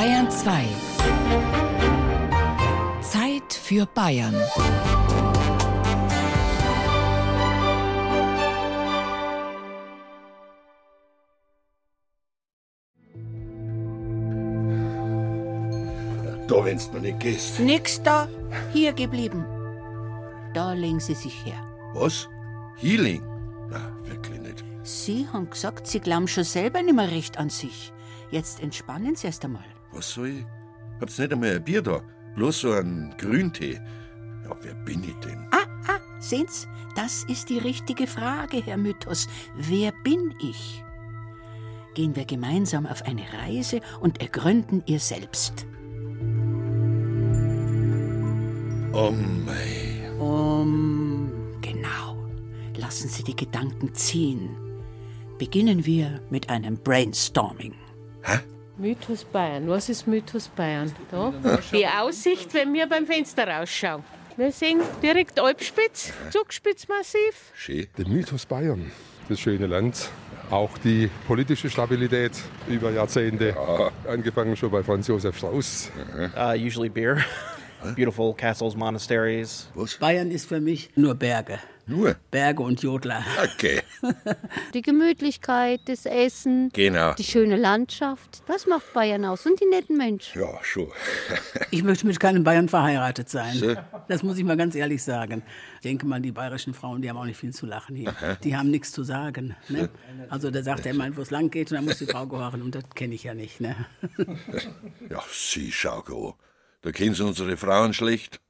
Bayern 2. Zeit für Bayern. Da, wenn's noch nicht gehst. Nix da, hier geblieben. Da legen Sie sich her. Was? Healing? Na, wirklich nicht. Sie haben gesagt, Sie glauben schon selber nicht mehr recht an sich. Jetzt entspannen Sie erst einmal. Was soll ich? Hab's nicht einmal ein Bier da. Bloß so einen Grüntee. Ja, wer bin ich denn? Ah, ah, sehen's? Das ist die richtige Frage, Herr Mythos. Wer bin ich? Gehen wir gemeinsam auf eine Reise und ergründen ihr selbst. Oh. Um, genau. Lassen Sie die Gedanken ziehen. Beginnen wir mit einem Brainstorming. Mythos Bayern. Was ist Mythos Bayern? Da. Die Aussicht, wenn wir beim Fenster rausschauen. Wir sehen direkt Alpspitz, Zugspitzmassiv. Schön. Der Mythos Bayern, das schöne Land. Auch die politische Stabilität über Jahrzehnte, angefangen schon bei Franz Josef Strauß. Uh, usually beer. Beautiful castles, monasteries. Was? Bayern ist für mich nur Berge. Nur? Berge und Jodler. Okay. Die Gemütlichkeit, das Essen, Genau. die schöne Landschaft. Das macht Bayern aus und die netten Menschen. Ja, schon. Ich möchte mit keinem Bayern verheiratet sein. So. Das muss ich mal ganz ehrlich sagen. Ich denke mal, die bayerischen Frauen, die haben auch nicht viel zu lachen hier. Die haben nichts zu sagen. Ne? Also da sagt er immer, wo es lang geht und dann muss die Frau gehören und das kenne ich ja nicht. Ne? Ja, sie, schau go. Da kennen sie unsere Frauen schlecht.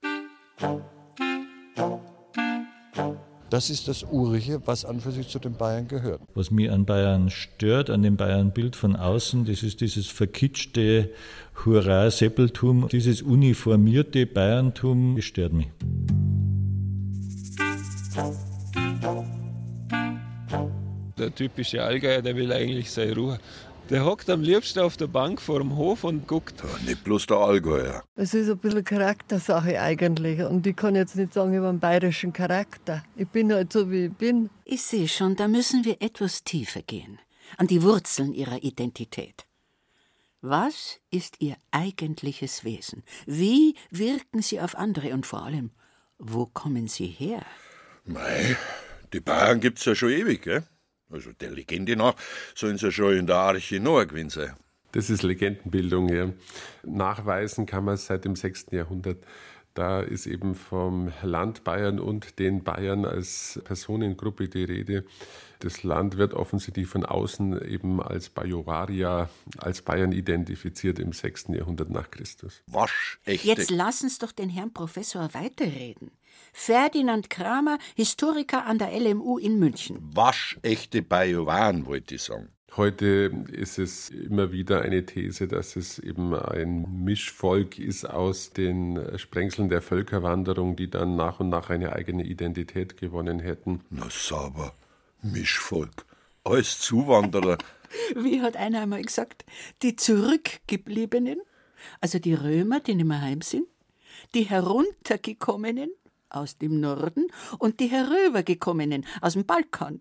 Das ist das Urige, was an für sich zu den Bayern gehört. Was mir an Bayern stört, an dem Bayern-Bild von außen, das ist dieses verkitschte Hurra-Seppeltum, dieses uniformierte Bayerntum, das stört mich. Der typische Allgäuer, der will eigentlich seine Ruhe. Der hockt am liebsten auf der Bank vor dem Hof und guckt. Ja, nicht bloß der Allgäuer. Es ist ein bisschen Charaktersache eigentlich. Und ich kann jetzt nicht sagen über einen bayerischen Charakter. Ich bin halt so, wie ich bin. Ich sehe schon, da müssen wir etwas tiefer gehen. An die Wurzeln ihrer Identität. Was ist ihr eigentliches Wesen? Wie wirken sie auf andere und vor allem, wo kommen sie her? Mei, die Bayern gibt's ja schon ewig, gell? Also der Legende nach sollen sie schon in der Arche Noah gewesen sein. Das ist Legendenbildung. Ja. Nachweisen kann man es seit dem 6. Jahrhundert. Da ist eben vom Land Bayern und den Bayern als Personengruppe die Rede. Das Land wird offensichtlich von außen eben als Bajoraria, als Bayern identifiziert im 6. Jahrhundert nach Christus. Waschechte. Jetzt lassen's doch den Herrn Professor weiterreden. Ferdinand Kramer, Historiker an der LMU in München. Waschechte Bajoran, wollte ich sagen. Heute ist es immer wieder eine These, dass es eben ein Mischvolk ist aus den Sprengseln der Völkerwanderung, die dann nach und nach eine eigene Identität gewonnen hätten. Na sauber. Mischvolk. Alles Zuwanderer. Wie hat einer einmal gesagt, die Zurückgebliebenen, also die Römer, die nicht mehr heim sind, die Heruntergekommenen aus dem Norden und die Herübergekommenen aus dem Balkan.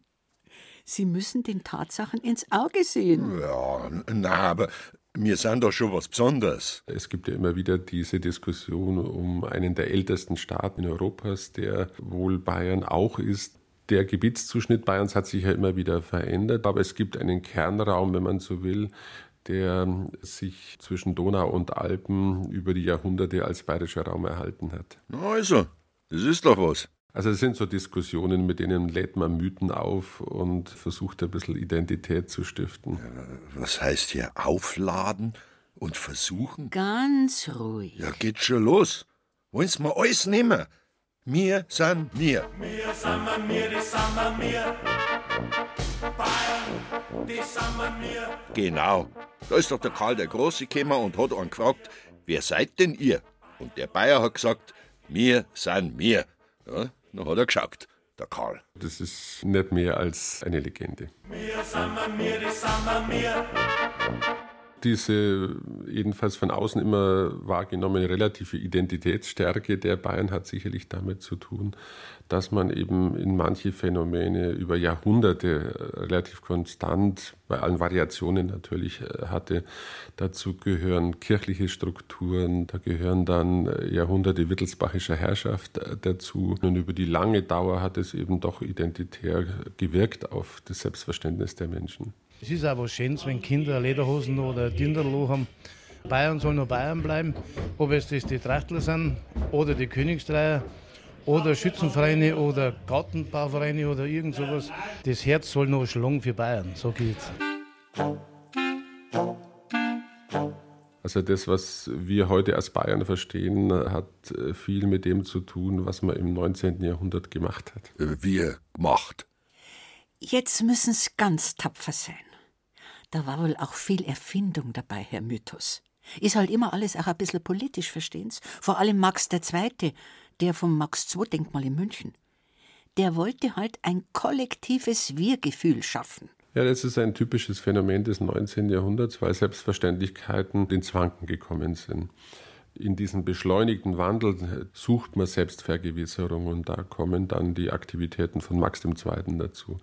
Sie müssen den Tatsachen ins Auge sehen. Ja, na, aber wir sind doch schon was Besonderes. Es gibt ja immer wieder diese Diskussion um einen der ältesten Staaten Europas, der wohl Bayern auch ist. Der Gebietszuschnitt Bayerns hat sich ja immer wieder verändert, aber es gibt einen Kernraum, wenn man so will, der sich zwischen Donau und Alpen über die Jahrhunderte als bayerischer Raum erhalten hat. Na also, das ist doch was. Also es sind so Diskussionen, mit denen lädt man Mythen auf und versucht ein bisschen Identität zu stiften. Was heißt hier aufladen und versuchen? Ganz ruhig. Ja, geht schon los. Wollen's mal alles nehmen? Wir sind wir. Wir sind wir, die sind wir. Bayern, die sind wir. Genau. Da ist doch der Karl der Große gekommen und hat einen gefragt, wer seid denn ihr? Und der Bayer hat gesagt, wir sind wir. Ja, dann hat er geschaut, der Karl. Das ist nicht mehr als eine Legende. Wir sind wir, die sind wir. Diese jedenfalls von außen immer wahrgenommene relative Identitätsstärke der Bayern hat sicherlich damit zu tun, dass man eben in manche Phänomene über Jahrhunderte relativ konstant, bei allen Variationen natürlich äh, hatte. Dazu gehören kirchliche Strukturen, da gehören dann äh, Jahrhunderte wittelsbachischer Herrschaft äh, dazu. Und über die lange Dauer hat es eben doch identitär gewirkt auf das Selbstverständnis der Menschen. Es ist auch was Schönes, wenn Kinder Lederhosen oder Dinderloh haben. Bayern soll nur Bayern bleiben, ob es das die Trachtler sind oder die Königsdreier oder Schützenvereine oder Gartenbauvereine oder irgend sowas. Das Herz soll noch schlagen für Bayern, so geht's. Also das, was wir heute als Bayern verstehen, hat viel mit dem zu tun, was man im 19. Jahrhundert gemacht hat. Wir gemacht. Jetzt müssen's ganz tapfer sein. Da war wohl auch viel Erfindung dabei, Herr Mythos. Ist halt immer alles auch ein bisschen politisch, verstehen's? Vor allem Max II., der vom Max-II-Denkmal in München. Der wollte halt ein kollektives Wir-Gefühl schaffen. Ja, das ist ein typisches Phänomen des 19. Jahrhunderts, weil Selbstverständlichkeiten ins Wanken gekommen sind. In diesem beschleunigten Wandel sucht man Selbstvergewisserung und da kommen dann die Aktivitäten von Max II. dazu.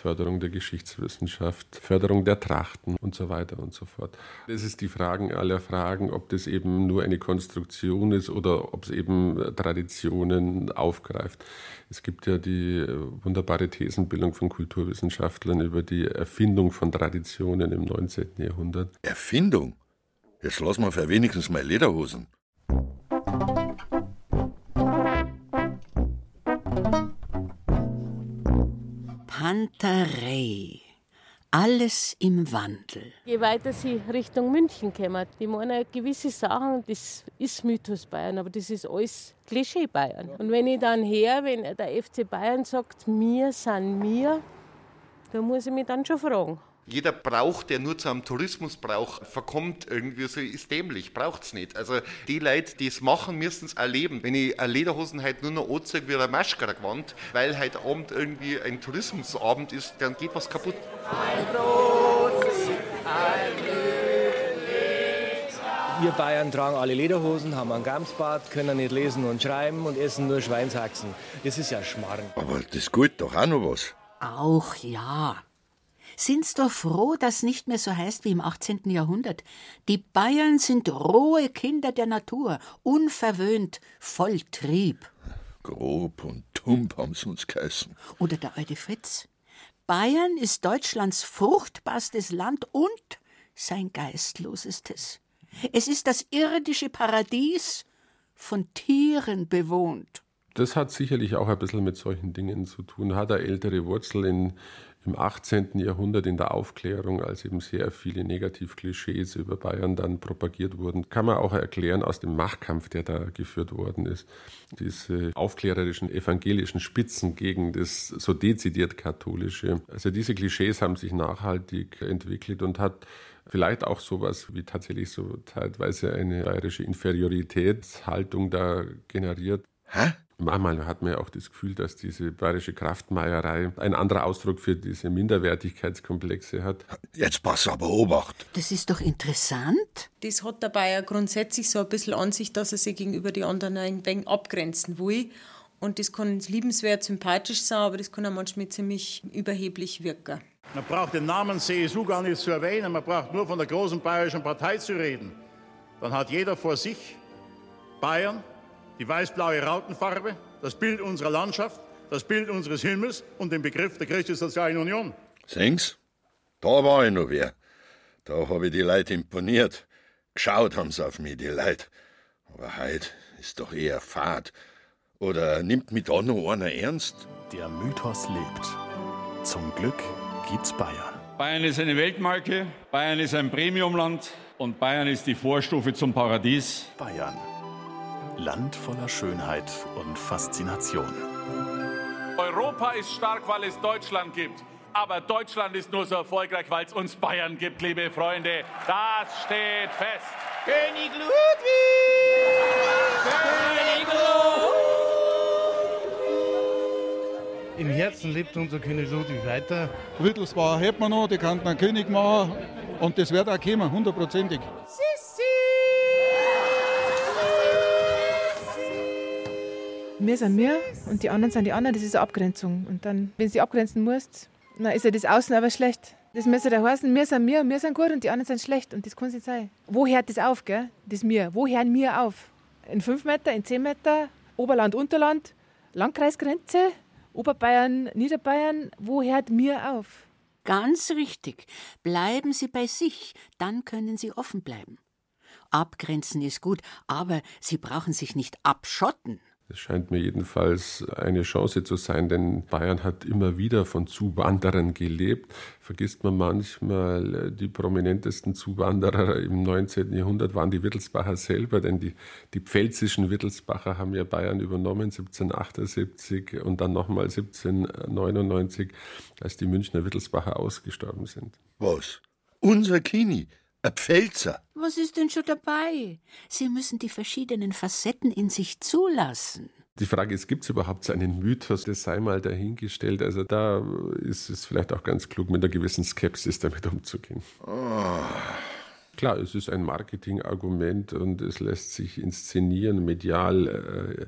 Förderung der Geschichtswissenschaft, Förderung der Trachten und so weiter und so fort. Es ist die Fragen aller Fragen, ob das eben nur eine Konstruktion ist oder ob es eben Traditionen aufgreift. Es gibt ja die wunderbare Thesenbildung von Kulturwissenschaftlern über die Erfindung von Traditionen im 19. Jahrhundert. Erfindung? Jetzt lass mal für wenigstens mal Lederhosen. Panterei. Alles im Wandel. Je weiter sie Richtung München kommen, die meinen gewisse Sachen, das ist Mythos Bayern, aber das ist alles Klischee Bayern. Und wenn ich dann her, wenn der FC Bayern sagt, wir sind wir, da muss ich mich dann schon fragen. Jeder Brauch, der nur zu einem Tourismus braucht, verkommt irgendwie so, ist dämlich, braucht es nicht. Also die Leute, die es machen, müssen es erleben. Wenn ich eine Lederhosen halt nur noch anzeige wie eine Maschkara gewand, weil heute Abend irgendwie ein Tourismusabend ist, dann geht was kaputt. Ein großes, ein Wir Bayern tragen alle Lederhosen, haben einen Gamsbart, können nicht lesen und schreiben und essen nur Schweinshaxen. Das ist ja Schmarrn. Aber das geht doch auch noch was. Auch ja. Sind's doch froh, dass nicht mehr so heißt wie im 18. Jahrhundert. Die Bayern sind rohe Kinder der Natur, unverwöhnt, voll Trieb. Grob und tump haben's uns geheißen. Oder der alte Fritz. Bayern ist Deutschlands fruchtbarstes Land und sein geistlosestes. Es ist das irdische Paradies, von Tieren bewohnt. Das hat sicherlich auch ein bisschen mit solchen Dingen zu tun, hat eine ältere Wurzel in, im 18. Jahrhundert in der Aufklärung, als eben sehr viele Negativklischees über Bayern dann propagiert wurden. Kann man auch erklären aus dem Machtkampf, der da geführt worden ist. Diese aufklärerischen evangelischen Spitzen gegen das so dezidiert katholische. Also diese Klischees haben sich nachhaltig entwickelt und hat vielleicht auch sowas wie tatsächlich so teilweise eine bayerische Inferioritätshaltung da generiert. Hä? Manchmal hat man ja auch das Gefühl, dass diese bayerische Kraftmeierei ein anderer Ausdruck für diese Minderwertigkeitskomplexe hat. Jetzt pass aber Obacht. Das ist doch interessant. Das hat der Bayer grundsätzlich so ein bisschen an sich, dass er sich gegenüber den anderen ein wenig abgrenzen will. Und das kann liebenswert, sympathisch sein, aber das kann auch manchmal ziemlich überheblich wirken. Man braucht den Namen CSU gar nicht zu erwähnen, man braucht nur von der großen bayerischen Partei zu reden. Dann hat jeder vor sich Bayern, die weiß-blaue Rautenfarbe, das Bild unserer Landschaft, das Bild unseres Himmels und den Begriff der christlich-sozialen Union. Sehen's? Da war ich noch wer. Da habe ich die Leute imponiert. Geschaut haben sie auf mich, die Leute. Aber heute ist doch eher Fahrt. Oder nimmt mich da noch einer ernst? Der Mythos lebt. Zum Glück gibt's Bayern. Bayern ist eine Weltmarke, Bayern ist ein Premiumland und Bayern ist die Vorstufe zum Paradies. Bayern. Land voller Schönheit und Faszination. Europa ist stark, weil es Deutschland gibt. Aber Deutschland ist nur so erfolgreich, weil es uns Bayern gibt, liebe Freunde. Das steht fest. König Ludwig! König Im Herzen lebt unser König Ludwig weiter. Wittelsbauer hätten wir noch, die kannten einen König machen. Und das wird auch kommen, hundertprozentig. Wir sind wir und die anderen sind die anderen, das ist eine Abgrenzung. Und dann, wenn du sie abgrenzen musst, dann ist ja das Außen aber schlecht. Das müsste da heißen, wir sind wir, wir sind gut und die anderen sind schlecht. Und das kann es nicht sein. Wo hört das auf, gell? Das mir. Wo hören wir auf? In 5 Meter, in 10 Meter, Oberland, Unterland, Landkreisgrenze, Oberbayern, Niederbayern. Wo hört mir auf? Ganz richtig. Bleiben Sie bei sich, dann können Sie offen bleiben. Abgrenzen ist gut, aber Sie brauchen sich nicht abschotten. Es scheint mir jedenfalls eine Chance zu sein, denn Bayern hat immer wieder von Zuwanderern gelebt. Vergisst man manchmal, die prominentesten Zuwanderer im 19. Jahrhundert waren die Wittelsbacher selber, denn die, die pfälzischen Wittelsbacher haben ja Bayern übernommen 1778 und dann nochmal 1799, als die Münchner Wittelsbacher ausgestorben sind. Was? Unser Kini? Ein Pfälzer? Was ist denn schon dabei? Sie müssen die verschiedenen Facetten in sich zulassen. Die Frage ist, gibt es überhaupt so einen Mythos? Das sei mal dahingestellt. Also da ist es vielleicht auch ganz klug, mit einer gewissen Skepsis damit umzugehen. Oh. Klar, es ist ein Marketingargument und es lässt sich inszenieren, medial äh,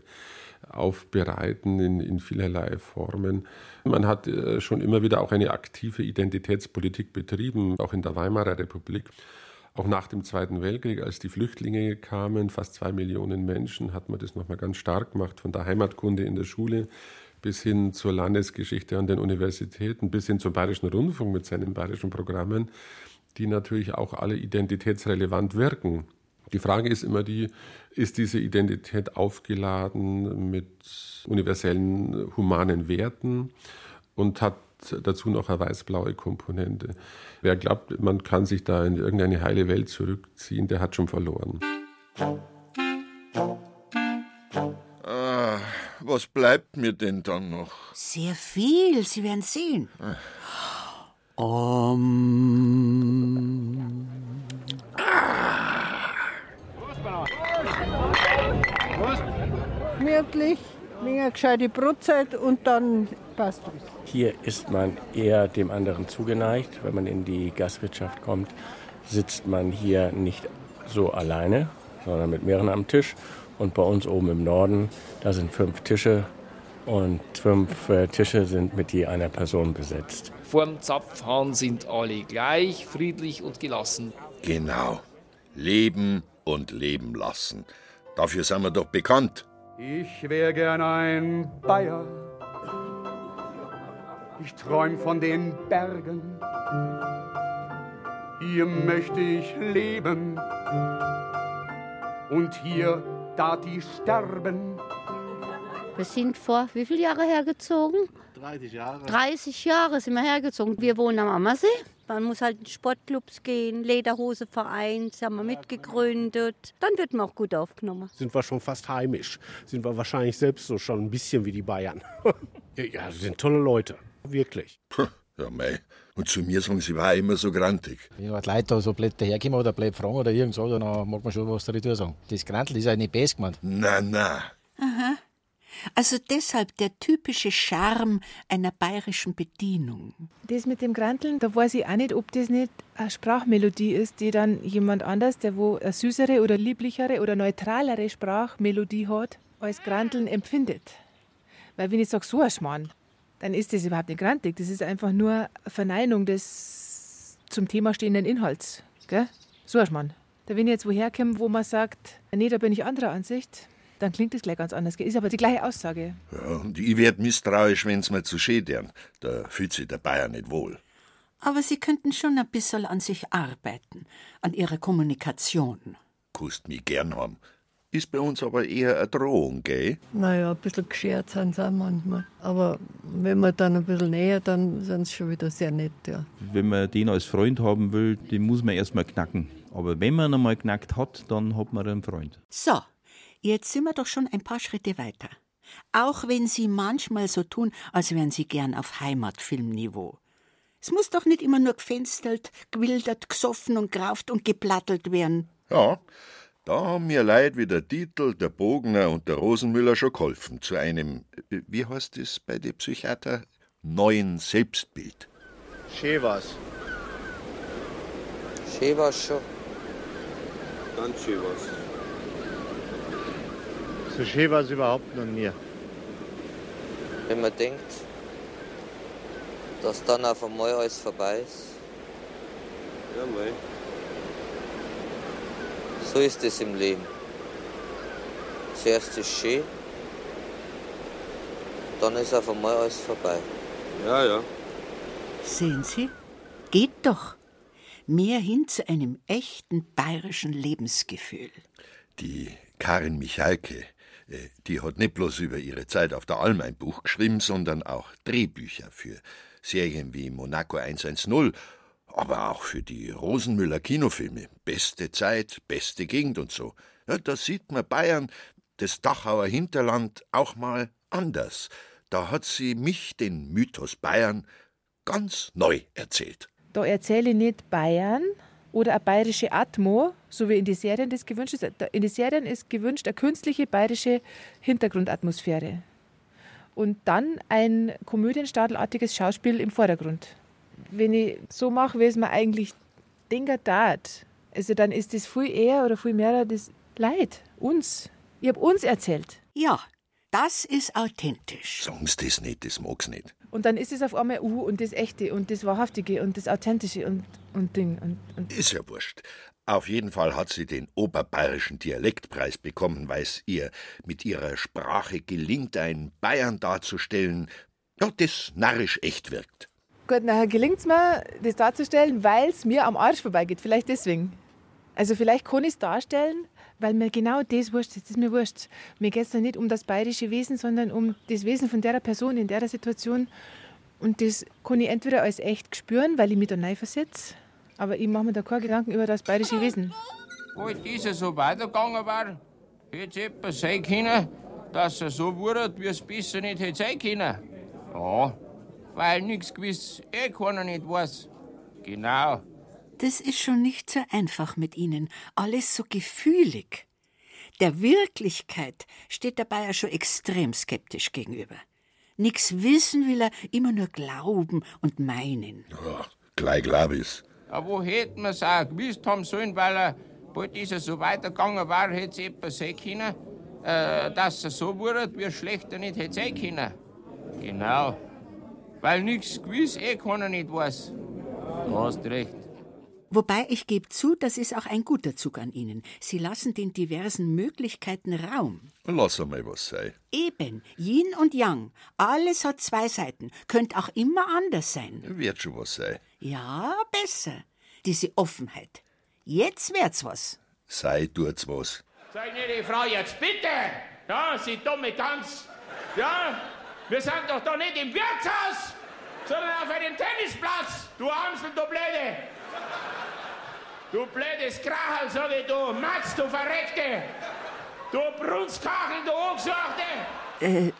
aufbereiten in, in vielerlei Formen. Man hat äh, schon immer wieder auch eine aktive Identitätspolitik betrieben, auch in der Weimarer Republik. Auch nach dem Zweiten Weltkrieg, als die Flüchtlinge kamen, fast zwei Millionen Menschen, hat man das nochmal ganz stark gemacht, von der Heimatkunde in der Schule bis hin zur Landesgeschichte an den Universitäten, bis hin zum Bayerischen Rundfunk mit seinen bayerischen Programmen, die natürlich auch alle identitätsrelevant wirken. Die Frage ist immer die, ist diese Identität aufgeladen mit universellen humanen Werten und hat dazu noch eine weiß-blaue Komponente. Wer glaubt, man kann sich da in irgendeine heile Welt zurückziehen, der hat schon verloren. Ah, was bleibt mir denn dann noch? Sehr viel, Sie werden sehen. Um. Gemütlich, eine gescheite Brotzeit und dann passt es. Hier ist man eher dem anderen zugeneigt. Wenn man in die Gastwirtschaft kommt, sitzt man hier nicht so alleine, sondern mit mehreren am Tisch. Und bei uns oben im Norden, da sind fünf Tische und fünf äh, Tische sind mit je einer Person besetzt. Vorm Zapfhahn sind alle gleich, friedlich und gelassen. Genau. Leben und leben lassen. Dafür sind wir doch bekannt. Ich wär gern ein Bayer. Ich träum von den Bergen. Hier möchte ich leben. Und hier darf ich sterben. Wir sind vor wie viele Jahre hergezogen? 30 Jahre. 30 Jahre sind wir hergezogen. Wir wohnen am Ammersee. Man muss halt in Sportclubs gehen, Lederhoseverein, das haben wir mitgegründet. Dann wird man auch gut aufgenommen. Sind wir schon fast heimisch. Sind wir wahrscheinlich selbst so schon ein bisschen wie die Bayern. ja, ja, sind tolle Leute. Wirklich. Ja, mei. Und zu mir sagen sie, war immer so grantig. Wenn die Leute da so blöd daherkommen oder blöd fragen oder irgend so, dann mag man schon was dazu sagen. Das Grantel ist ja nicht best gemeint. Na, na. Aha. Also deshalb der typische Charme einer bayerischen Bedienung. Das mit dem Granteln, da weiß ich auch nicht, ob das nicht eine Sprachmelodie ist, die dann jemand anders, der wo eine süßere oder lieblichere oder neutralere Sprachmelodie hat, als Granteln empfindet. Weil wenn ich sage, so ein Schmarrn, dann ist das überhaupt nicht grantig. Das ist einfach nur eine Verneinung des zum Thema stehenden Inhalts. Gell? So ein Schmarrn. Da wenn ich jetzt woher komme, wo man sagt, nee, da bin ich anderer Ansicht, dann klingt das gleich ganz anders. Ist aber die gleiche Aussage. Ja, und ich werd misstrauisch, wenn's mir zu schön deren. Da fühlt sich der Bayer nicht wohl. Aber Sie könnten schon ein bisschen an sich arbeiten, an Ihrer Kommunikation. Kust mich gern haben. Ist bei uns aber eher eine Drohung, gell? Naja, ein bisschen geschert sind sie auch manchmal. Aber wenn man dann ein bisschen näher, dann sind sie schon wieder sehr nett, ja. Wenn man den als Freund haben will, den muss man erstmal knacken. Aber wenn man ihn einmal knackt hat, dann hat man einen Freund. So, jetzt sind wir doch schon ein paar Schritte weiter. Auch wenn Sie manchmal so tun, als wären Sie gern auf Heimatfilmniveau. Es muss doch nicht immer nur gefenstelt, gewildert, gesoffen und grauft und geplattelt werden. Ja, da haben mir Leute wie der Titel, der Bogner und der Rosenmüller schon geholfen zu einem, äh, wie heißt es bei den Psychiater, neuen Selbstbild. Schön was. Schön war's schon. Ganz schön was. So schön war es überhaupt noch nie. Wenn man denkt, dass dann auf einmal alles vorbei ist. Ja, mei. So ist es im Leben. Zuerst ist es schön, dann ist auf einmal alles vorbei. Ja, ja. Sehen Sie? Geht doch. Mehr hin zu einem echten bayerischen Lebensgefühl. Die Karin Michalke, die hat nicht bloß über ihre Zeit auf der Alm ein Buch geschrieben, sondern auch Drehbücher für Serien wie Monaco 110, aber auch für die Rosenmüller Kinofilme. Beste Zeit, beste Gegend und so. Ja, da sieht man Bayern, das Dachauer Hinterland, auch mal anders. Da hat sie mich, den Mythos Bayern, ganz neu erzählt. Da erzähle ich nicht Bayern oder eine bayerische Atmo, so wie in den Serien das gewünscht ist. In den Serien ist gewünscht eine künstliche bayerische Hintergrundatmosphäre. Und dann ein komödienstadelartiges Schauspiel im Vordergrund. Wenn ich so mache, wie es mir eigentlich denkt, tat, also dann ist das viel eher oder viel mehr das Leid, uns. Ich habe uns erzählt. Ja, das ist authentisch. Sagen Sie das nicht, das mag's nicht. Und dann ist es auf einmal uh, und das Echte und das Wahrhaftige und das Authentische und, und Ding. Und, und Ist ja wurscht. Auf jeden Fall hat sie den Oberbayerischen Dialektpreis bekommen, weil es ihr mit ihrer Sprache gelingt, ein Bayern darzustellen, ja, das narrisch echt wirkt. Gut, nachher gelingt es mir, das darzustellen, weil es mir am Arsch vorbeigeht. Vielleicht deswegen. Also vielleicht kann ich es darstellen, weil mir genau das wurscht ist. Das ist mir wurscht. Mir geht es nicht um das bayerische Wesen, sondern um das Wesen von der Person in der Situation. Und das kann ich entweder als echt spüren, weil ich mich da neu versetze, aber ich mache mir da keine Gedanken über das bayerische Wesen. Wo dieser so weitergegangen war, hätte jemand sein können, dass er so wurde, wie es besser nicht hätte sein können. Ja, weil nichts gewiss eh keiner nicht weiß. Genau. Das ist schon nicht so einfach mit Ihnen. Alles so gefühlig. Der Wirklichkeit steht der Bayer schon extrem skeptisch gegenüber. Nix wissen will er, immer nur glauben und meinen. Ja, gleich glaub ich's. Aber wo hätten wir es auch gewusst haben sollen, weil er, bald ist er so weitergegangen war, hätte es jemand sein können, äh, dass er so wurde, wie er schlechter nicht hätte sein können. Genau. Weil nichts gewiss eh keiner nicht weiß. Du hast recht. Wobei ich gebe zu, das ist auch ein guter Zug an Ihnen. Sie lassen den diversen Möglichkeiten Raum. Lass einmal was sein. Eben, Yin und Yang. Alles hat zwei Seiten. Könnte auch immer anders sein. Wird schon was sein. Ja, besser. Diese Offenheit. Jetzt wird's was. Sei tut's was. Sag nicht die Frau jetzt bitte! Ja, Sie dumme Tanz! Ja, wir sind doch da nicht im Wirtshaus, sondern auf einem Tennisplatz! Du Amsel, du Blöde! Du blödes Krachel, sag ich du! Max, du Verreckte! Du Brunskachel, du Angesuchte! Äh,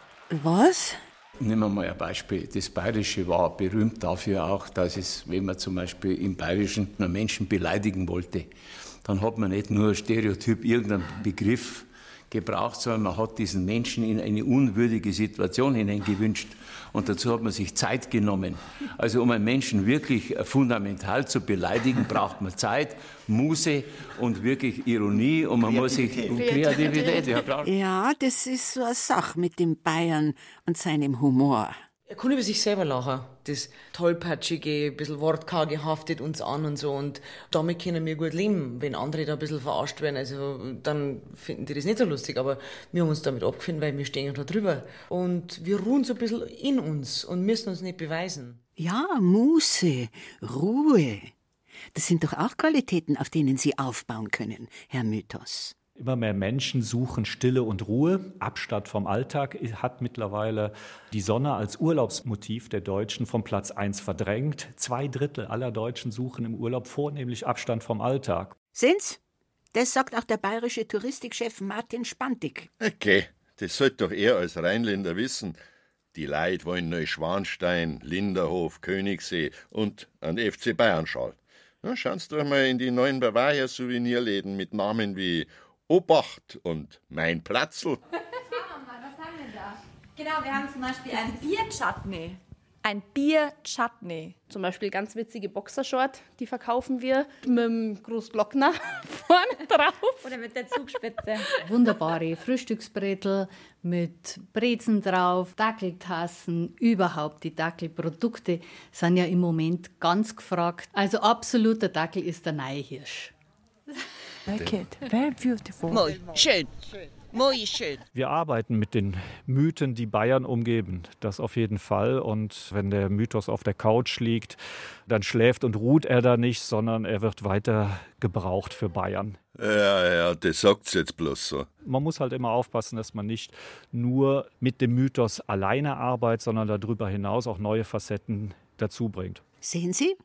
was? Nehmen wir mal ein Beispiel. Das Bayerische war berühmt dafür auch, dass es, wenn man zum Beispiel im Bayerischen einen Menschen beleidigen wollte, dann hat man nicht nur stereotyp irgendeinen Begriff gebraucht, sondern man hat diesen Menschen in eine unwürdige Situation hineingewünscht. Und dazu hat man sich Zeit genommen. Also um einen Menschen wirklich fundamental zu beleidigen, braucht man Zeit, Muße und wirklich Ironie und man muss sich und Kreativität. Ja, das ist so eine Sache mit dem Bayern und seinem Humor. Er kann über sich selber lachen. Das tollpatschige, ein bisschen wortkarge haftet uns an und so. Und damit können wir gut leben. Wenn andere da ein bisschen verarscht werden, also dann finden die das nicht so lustig. Aber wir haben uns damit abgefunden, weil wir stehen da drüber. Und wir ruhen so ein bisschen in uns und müssen uns nicht beweisen. Ja, Muße, Ruhe. Das sind doch auch Qualitäten, auf denen Sie aufbauen können, Herr Mythos. Immer mehr Menschen suchen Stille und Ruhe. Abstand vom Alltag hat mittlerweile die Sonne als Urlaubsmotiv der Deutschen vom Platz 1 verdrängt. Zwei Drittel aller Deutschen suchen im Urlaub vornehmlich Abstand vom Alltag. Sehen's? Das sagt auch der bayerische Touristikchef Martin Spantig. Okay, das sollte doch er als Rheinländer wissen. Die Leute wollen Neuschwanstein, Linderhof, Königssee und einen FC. Ja, schauen Sie doch mal in die neuen Bavaria-Souvenirläden mit Namen wie Obacht und Mein Platzl. Genau, wir haben zum Beispiel einen Bierchutney. ein Bier-Chutney. Zum Beispiel ganz witzige Boxershort, die verkaufen wir mit dem Großglockner vorne drauf. Oder mit der Zugspitze. Wunderbare Frühstücksbretel mit Brezen drauf, Dackeltassen, überhaupt die Dackelprodukte sind ja im Moment ganz gefragt. Also absoluter Dackel ist der neue Hirsch. Like it. Very beautiful. Mooi, schön. Mooi, schön. Wir arbeiten mit den Mythen, die Bayern umgeben. Das auf jeden Fall. Und wenn der Mythos auf der Couch liegt, dann schläft und ruht er da nicht, sondern er wird weiter gebraucht für Bayern. Ja, ja, das sagt's jetzt bloß so. Man muss halt immer aufpassen, dass man nicht nur mit dem Mythos alleine arbeitet, sondern darüber hinaus auch neue Facetten dazu bringt. Sehen Sie?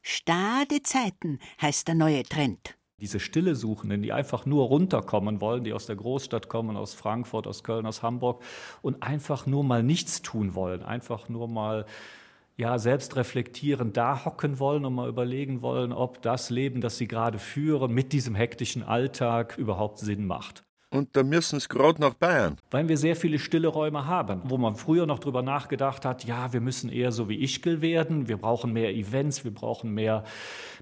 Stade Zeiten heißt der neue Trend. Diese Stille Suchenden, die einfach nur runterkommen wollen, die aus der Großstadt kommen, aus Frankfurt, aus Köln, aus Hamburg und einfach nur mal nichts tun wollen, einfach nur mal ja, selbst reflektieren, da hocken wollen und mal überlegen wollen, ob das Leben, das sie gerade führen, mit diesem hektischen Alltag überhaupt Sinn macht. Und da müssen sie gerade nach Bayern. Weil wir sehr viele stille Räume haben, wo man früher noch drüber nachgedacht hat, ja, wir müssen eher so wie Ischgl werden, wir brauchen mehr Events, wir brauchen mehr,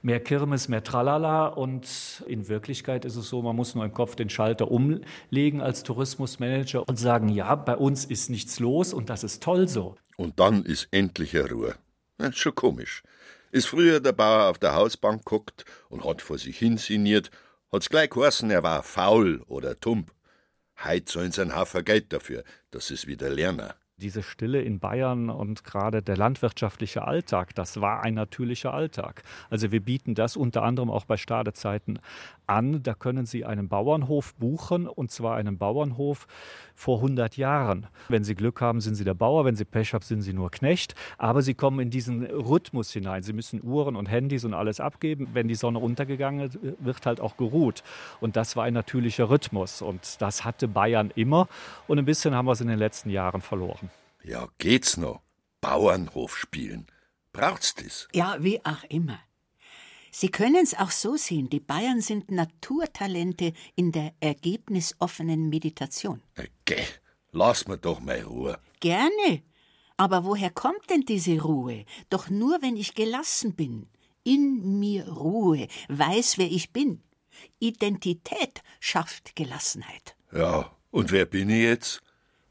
mehr Kirmes, mehr Tralala. Und in Wirklichkeit ist es so, man muss nur im Kopf den Schalter umlegen als Tourismusmanager und sagen, ja, bei uns ist nichts los und das ist toll so. Und dann ist endliche Ruhe. Ja, schon komisch. Ist früher der Bauer auf der Hausbank guckt und hat vor sich hin sinniert, hat's gleich geheißen, er war faul oder tump. Heit sollen sie einen Haufen Geld dafür, dass sie's wieder lernen. Diese Stille in Bayern und gerade der landwirtschaftliche Alltag, das war ein natürlicher Alltag. Also wir bieten das unter anderem auch bei Stadezeiten an. Da können Sie einen Bauernhof buchen und zwar einen Bauernhof vor 100 Jahren. Wenn Sie Glück haben, sind Sie der Bauer, wenn Sie Pech haben, sind Sie nur Knecht. Aber Sie kommen in diesen Rhythmus hinein. Sie müssen Uhren und Handys und alles abgeben. Wenn die Sonne untergegangen ist, wird halt auch geruht. Und das war ein natürlicher Rhythmus. Und das hatte Bayern immer. Und ein bisschen haben wir es in den letzten Jahren verloren. Ja, geht's noch? Bauernhof spielen. Braucht's das? Ja, wie auch immer. Sie können es auch so sehen, die Bayern sind Naturtalente in der ergebnisoffenen Meditation. Geh, lass mir doch mal Ruhe. Gerne. Aber woher kommt denn diese Ruhe? Doch nur, wenn ich gelassen bin. In mir Ruhe, weiß, wer ich bin. Identität schafft Gelassenheit. Ja, und wer bin ich jetzt?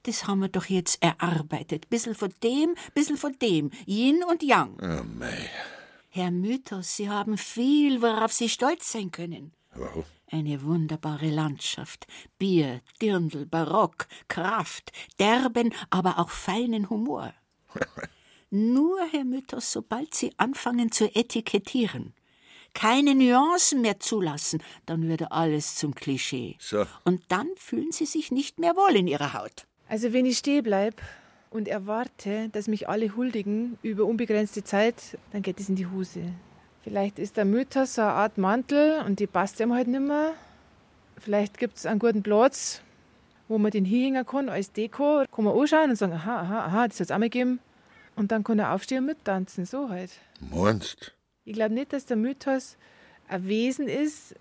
Das haben wir doch jetzt erarbeitet. Bissel von dem, bissel von dem. Yin und Yang. Oh, mei. Herr Mythos, Sie haben viel, worauf Sie stolz sein können. Wow. Eine wunderbare Landschaft. Bier, Dirndl, Barock, Kraft, derben, aber auch feinen Humor. Nur, Herr Mythos, sobald Sie anfangen zu etikettieren, keine Nuancen mehr zulassen, dann würde alles zum Klischee. So. Und dann fühlen Sie sich nicht mehr wohl in Ihrer Haut. Also wenn ich stehen bleib und erwarte, dass mich alle huldigen über unbegrenzte Zeit, dann geht es in die Hose. Vielleicht ist der Mythos so eine Art Mantel und die passt ihm halt nimmer. Vielleicht gibt es einen guten Platz, wo man den hinhängen kann als Deko. Kann man anschauen und sagen, aha, aha, aha, das hat es auch mal gegeben. Und dann kann er aufstehen und mittanzen, so halt. Meinst? Ich glaube nicht, dass der Mythos ein Wesen ist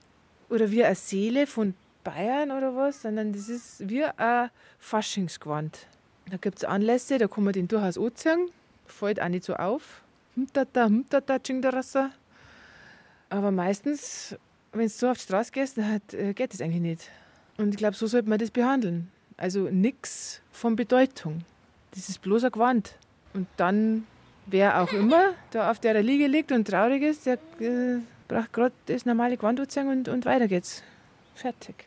oder wie eine Seele von Bayern oder was, sondern das ist wie ein Faschingsgewand. Da gibt es Anlässe, da kann man den durchaus anziehen, fällt auch nicht so auf. Humtata, humtata, Chingdarassa. Aber meistens, wenn du so auf die Straße gehst, äh, geht das eigentlich nicht. Und ich glaube, so sollte man das behandeln. Also nichts von Bedeutung. Das ist bloß ein Gewand. Und dann, wer auch immer da auf der Liege liegt und traurig ist, der äh, braucht gerade das normale Gewand anziehen und, und weiter geht's. Fertig.